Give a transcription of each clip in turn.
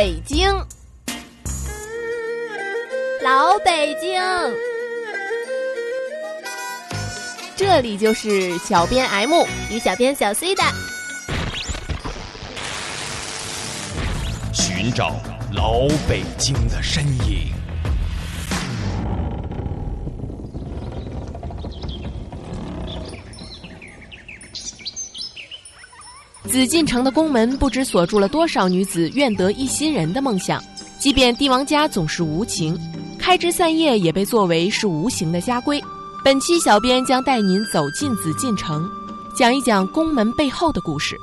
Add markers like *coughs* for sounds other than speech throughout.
北京，老北京，这里就是小编 M 与小编小 C 的。寻找老北京的身影。紫禁城的宫门不知锁住了多少女子愿得一心人的梦想，即便帝王家总是无情，开枝散叶也被作为是无形的家规。本期小编将带您走进紫禁城，讲一讲宫门背后的故事。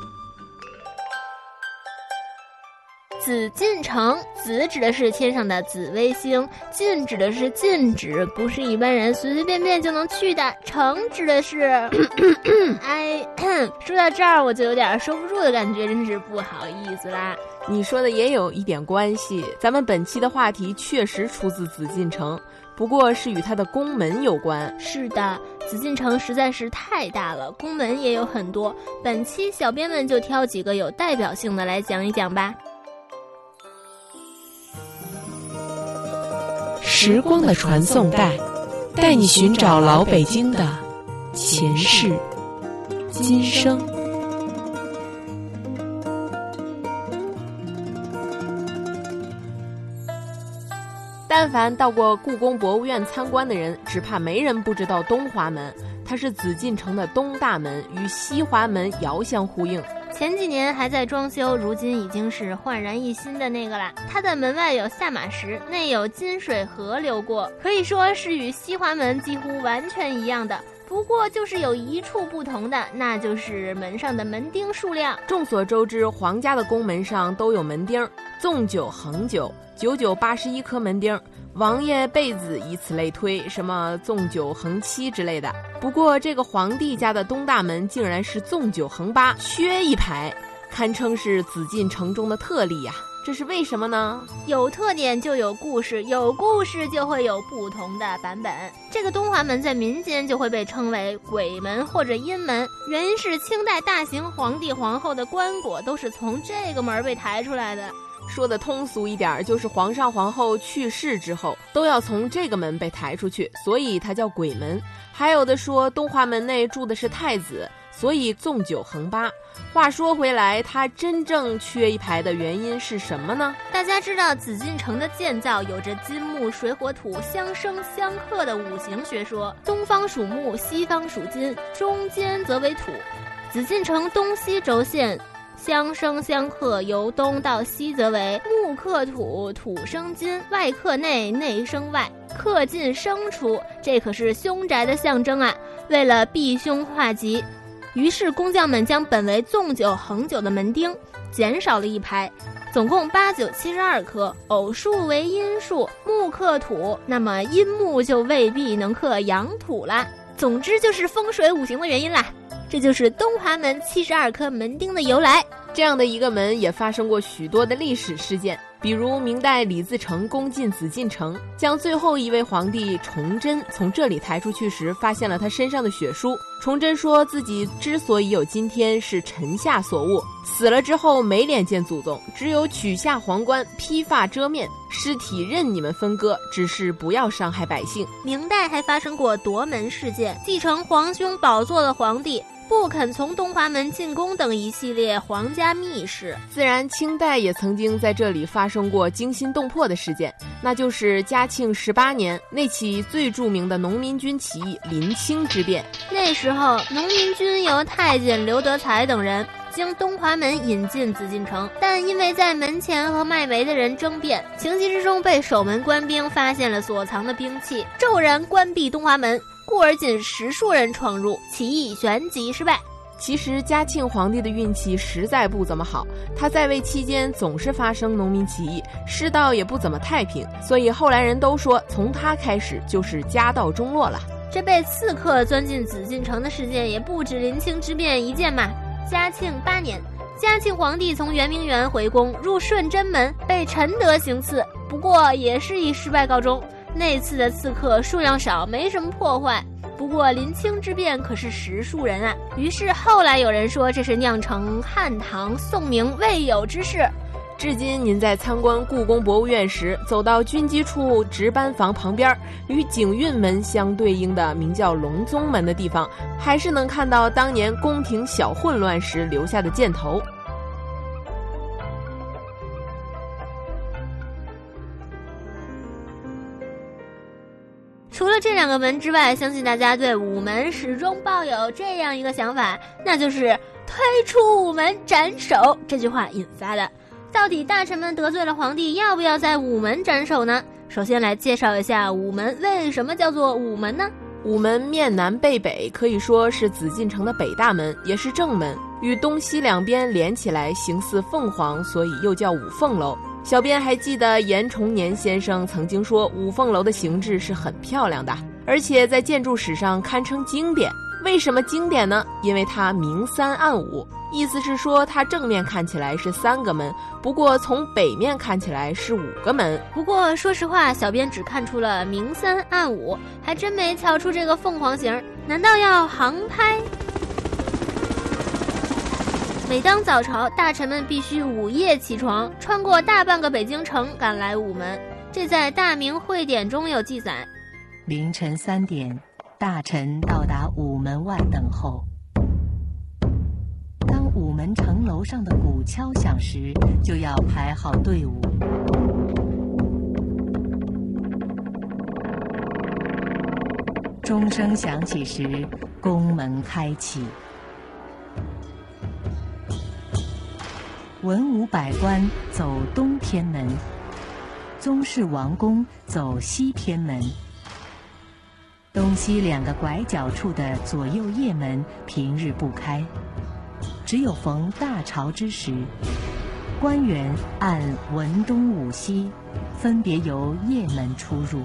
紫禁城，紫指的是天上的紫微星，禁指的是禁止，不是一般人随随便便就能去的。城指的是，*clears throat* *coughs* 哎，说到这儿我就有点收不住的感觉，真是不好意思啦。你说的也有一点关系，咱们本期的话题确实出自紫禁城，不过是与它的宫门有关。是的，紫禁城实在是太大了，宫门也有很多。本期小编们就挑几个有代表性的来讲一讲吧。时光的传送带，带你寻找老北京的前世今生。但凡到过故宫博物院参观的人，只怕没人不知道东华门。它是紫禁城的东大门，与西华门遥相呼应。前几年还在装修，如今已经是焕然一新的那个了。它的门外有下马石，内有金水河流过，可以说是与西华门几乎完全一样的。不过就是有一处不同的，那就是门上的门钉数量。众所周知，皇家的宫门上都有门钉，纵九横九，九九八十一颗门钉。王爷被子以此类推，什么纵九横七之类的。不过这个皇帝家的东大门竟然是纵九横八，缺一排，堪称是紫禁城中的特例呀。这是为什么呢？有特点就有故事，有故事就会有不同的版本。这个东华门在民间就会被称为鬼门或者阴门，原因是清代大型皇帝皇后的棺椁都是从这个门被抬出来的。说的通俗一点，就是皇上皇后去世之后，都要从这个门被抬出去，所以它叫鬼门。还有的说东华门内住的是太子，所以纵九横八。话说回来，它真正缺一排的原因是什么呢？大家知道紫禁城的建造有着金木水火土相生相克的五行学说，东方属木，西方属金，中间则为土。紫禁城东西轴线。相生相克，由东到西则为木克土，土生金；外克内，内生外，克进生出，这可是凶宅的象征啊！为了避凶化吉，于是工匠们将本为纵九横九的门钉减少了一排，总共八九七十二颗。偶数为阴数，木克土，那么阴木就未必能克阳土啦。总之就是风水五行的原因啦。这就是东华门七十二颗门钉的由来。这样的一个门也发生过许多的历史事件，比如明代李自成攻进紫禁城，将最后一位皇帝崇祯从这里抬出去时，发现了他身上的血书。崇祯说自己之所以有今天，是臣下所误。死了之后没脸见祖宗，只有取下皇冠，披发遮面，尸体任你们分割，只是不要伤害百姓。明代还发生过夺门事件，继承皇兄宝座的皇帝。不肯从东华门进宫等一系列皇家秘事，自然清代也曾经在这里发生过惊心动魄的事件，那就是嘉庆十八年那起最著名的农民军起义——临清之变。那时候，农民军由太监刘德才等人经东华门引进紫禁城，但因为在门前和卖煤的人争辩，情急之中被守门官兵发现了所藏的兵器，骤然关闭东华门。故而仅十数人闯入，起义旋即失败。其实嘉庆皇帝的运气实在不怎么好，他在位期间总是发生农民起义，世道也不怎么太平，所以后来人都说从他开始就是家道中落了。这被刺客钻进紫禁城的事件也不止林清之变一件嘛。嘉庆八年，嘉庆皇帝从圆明园回宫，入顺贞门，被陈德行刺，不过也是以失败告终。那次的刺客数量少，没什么破坏。不过临清之变可是十数人啊。于是后来有人说这是酿成汉唐宋明未有之事。至今，您在参观故宫博物院时，走到军机处值班房旁边，与景运门相对应的名叫隆宗门的地方，还是能看到当年宫廷小混乱时留下的箭头。两个门之外，相信大家对午门始终抱有这样一个想法，那就是“推出午门斩首”这句话引发的。到底大臣们得罪了皇帝，要不要在午门斩首呢？首先来介绍一下午门为什么叫做午门呢？午门面南背北，可以说是紫禁城的北大门，也是正门，与东西两边连起来形似凤凰，所以又叫五凤楼。小编还记得严崇年先生曾经说，五凤楼的形制是很漂亮的，而且在建筑史上堪称经典。为什么经典呢？因为它明三暗五，意思是说它正面看起来是三个门，不过从北面看起来是五个门。不过说实话，小编只看出了明三暗五，还真没瞧出这个凤凰形。难道要航拍？每当早朝，大臣们必须午夜起床，穿过大半个北京城，赶来午门。这在《大明会典》中有记载：凌晨三点。大臣到达午门外等候。当午门城楼上的鼓敲响时，就要排好队伍。钟声响起时，宫门开启。文武百官走东偏门，宗室王公走西偏门。东西两个拐角处的左右掖门平日不开，只有逢大朝之时，官员按文东武西，分别由掖门出入。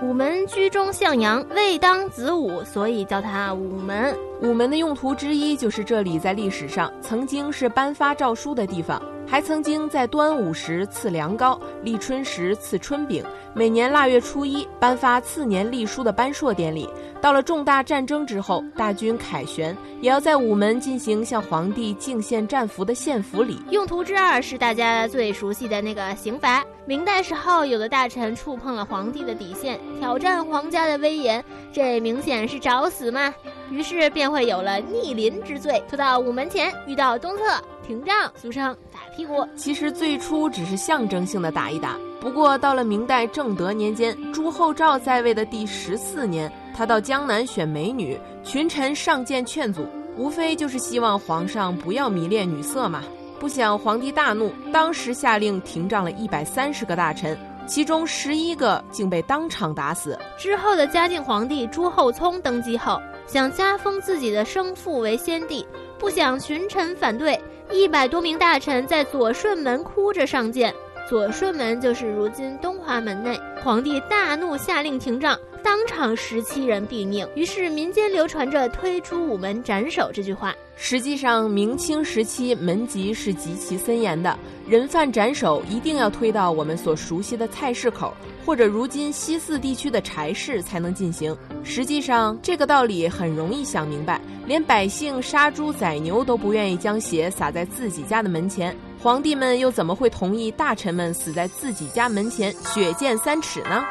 午门居中向阳，未当子午，所以叫它午门。午门的用途之一就是这里在历史上曾经是颁发诏书的地方。还曾经在端午时赐粮糕，立春时赐春饼，每年腊月初一颁发次年历书的颁硕典礼。到了重大战争之后，大军凯旋，也要在午门进行向皇帝敬献战俘的献俘礼。用途之二是大家最熟悉的那个刑罚。明代时候，有的大臣触碰了皇帝的底线，挑战皇家的威严，这明显是找死嘛。于是便会有了逆鳞之罪，拖到午门前，遇到东侧廷杖，俗称打屁股。其实最初只是象征性的打一打，不过到了明代正德年间，朱厚照在位的第十四年，他到江南选美女，群臣上谏劝阻，无非就是希望皇上不要迷恋女色嘛。不想皇帝大怒，当时下令廷杖了一百三十个大臣。其中十一个竟被当场打死。之后的嘉靖皇帝朱厚熜登基后，想加封自己的生父为先帝，不想群臣反对，一百多名大臣在左顺门哭着上见。左顺门就是如今东华门内。皇帝大怒，下令停战。当场十七人毙命，于是民间流传着“推出午门斩首”这句话。实际上，明清时期门籍是极其森严的，人犯斩首一定要推到我们所熟悉的菜市口，或者如今西四地区的柴市才能进行。实际上，这个道理很容易想明白，连百姓杀猪宰牛都不愿意将血洒在自己家的门前，皇帝们又怎么会同意大臣们死在自己家门前，血溅三尺呢？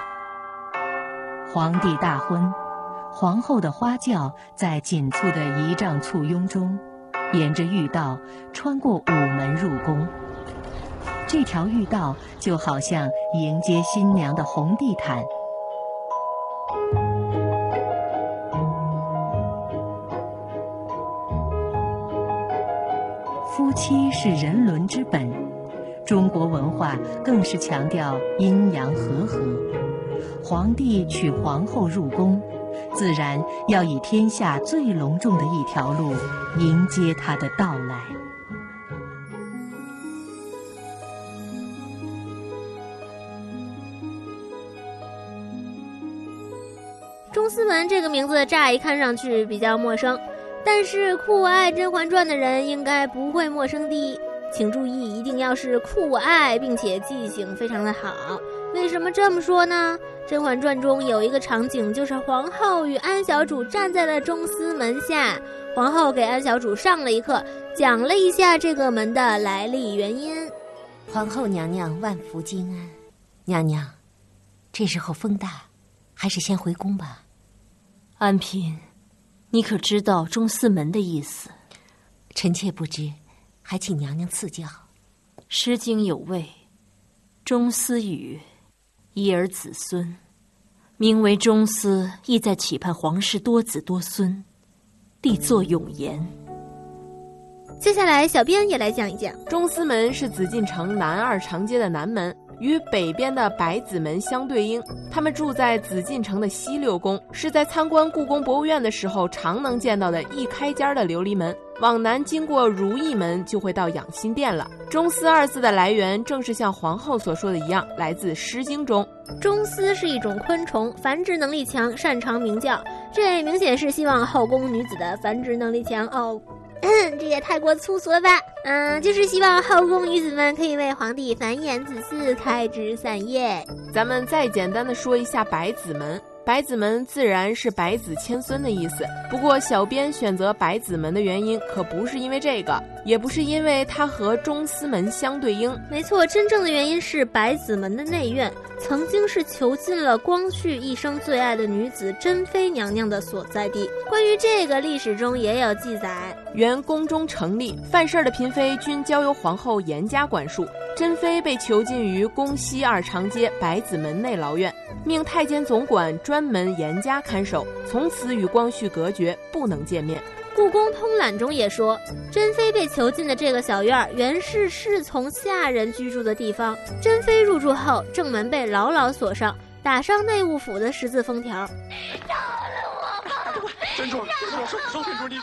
皇帝大婚，皇后的花轿在紧簇的仪仗簇拥中，沿着御道穿过午门入宫。这条御道就好像迎接新娘的红地毯。夫妻是人伦之本，中国文化更是强调阴阳和合。皇帝娶皇后入宫，自然要以天下最隆重的一条路迎接她的到来。钟思文这个名字乍一看上去比较陌生，但是酷爱《甄嬛传》的人应该不会陌生的。请注意，一定要是酷爱，并且记性非常的好。为什么这么说呢？《甄嬛传》中有一个场景，就是皇后与安小主站在了中司门下，皇后给安小主上了一课，讲了一下这个门的来历原因。皇后娘娘万福金安，娘娘，这时候风大，还是先回宫吧。安嫔，你可知道中司门的意思？臣妾不知，还请娘娘赐教。《诗经》有谓：“中司语，一儿子孙。”名为中司，意在期盼皇室多子多孙。帝作永言。接下来，小编也来讲一讲，中司门是紫禁城南二长街的南门。与北边的百子门相对应，他们住在紫禁城的西六宫，是在参观故宫博物院的时候常能见到的一开间的琉璃门。往南经过如意门，就会到养心殿了。中司二字的来源，正是像皇后所说的一样，来自《诗经》中。中司是一种昆虫，繁殖能力强，擅长鸣叫。这明显是希望后宫女子的繁殖能力强哦。*clears throat* 这也太过粗俗了吧？嗯，就是希望后宫女子们可以为皇帝繁衍子嗣，开枝散叶。咱们再简单的说一下百子门。百子门自然是百子千孙的意思，不过小编选择百子门的原因可不是因为这个，也不是因为它和中司门相对应。没错，真正的原因是百子门的内院曾经是囚禁了光绪一生最爱的女子珍妃娘娘的所在地。关于这个，历史中也有记载：原宫中成立，犯事儿的嫔妃均交由皇后严加管束。珍妃被囚禁于宫西二长街百子门内牢院，命太监总管专门严加看守，从此与光绪隔绝，不能见面。故宫通览中也说，珍妃被囚禁的这个小院儿原是侍从下人居住的地方。珍妃入住后，正门被牢牢锁上，打上内务府的十字封条。饶了我吧！珍珠，珍珠，收珍珠，你。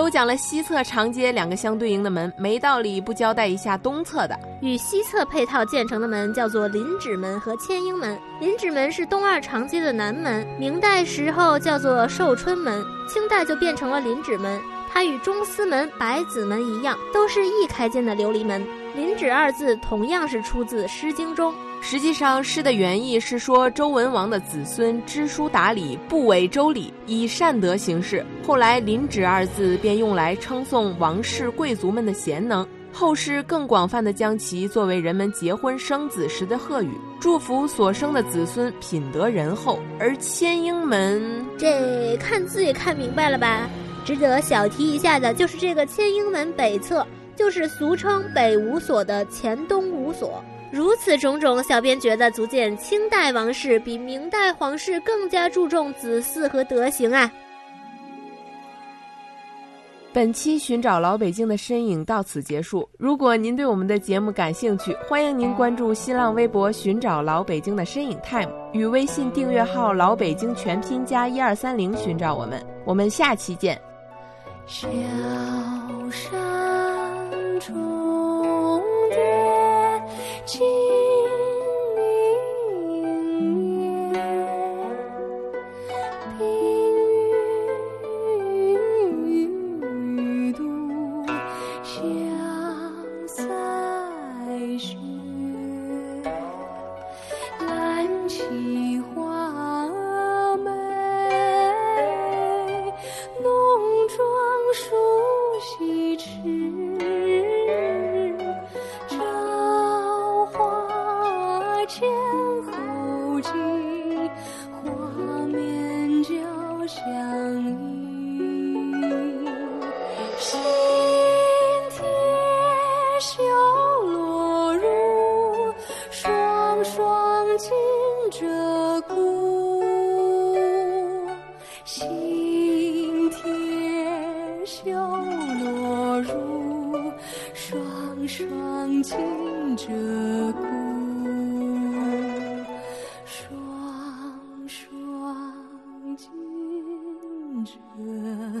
都讲了西侧长街两个相对应的门，没道理不交代一下东侧的。与西侧配套建成的门叫做临止门和千英门。临止门是东二长街的南门，明代时候叫做寿春门，清代就变成了临止门。它与中司门、百子门一样，都是一开间的琉璃门。临止二字同样是出自《诗经》中。实际上，诗的原意是说周文王的子孙知书达理，不违周礼，以善德行事。后来“临止”二字便用来称颂王室贵族们的贤能。后世更广泛的将其作为人们结婚生子时的贺语，祝福所生的子孙品德仁厚。而千英门，这 *laughs* 看字也看明白了吧？值得小提一下的就是这个千英门北侧，就是俗称北五所的前东五所。如此种种，小编觉得足见清代王室比明代皇室更加注重子嗣和德行啊。本期寻找老北京的身影到此结束。如果您对我们的节目感兴趣，欢迎您关注新浪微博“寻找老北京的身影 time”，与微信订阅号“老北京全拼加一二三零”寻找我们。我们下期见。小山中月。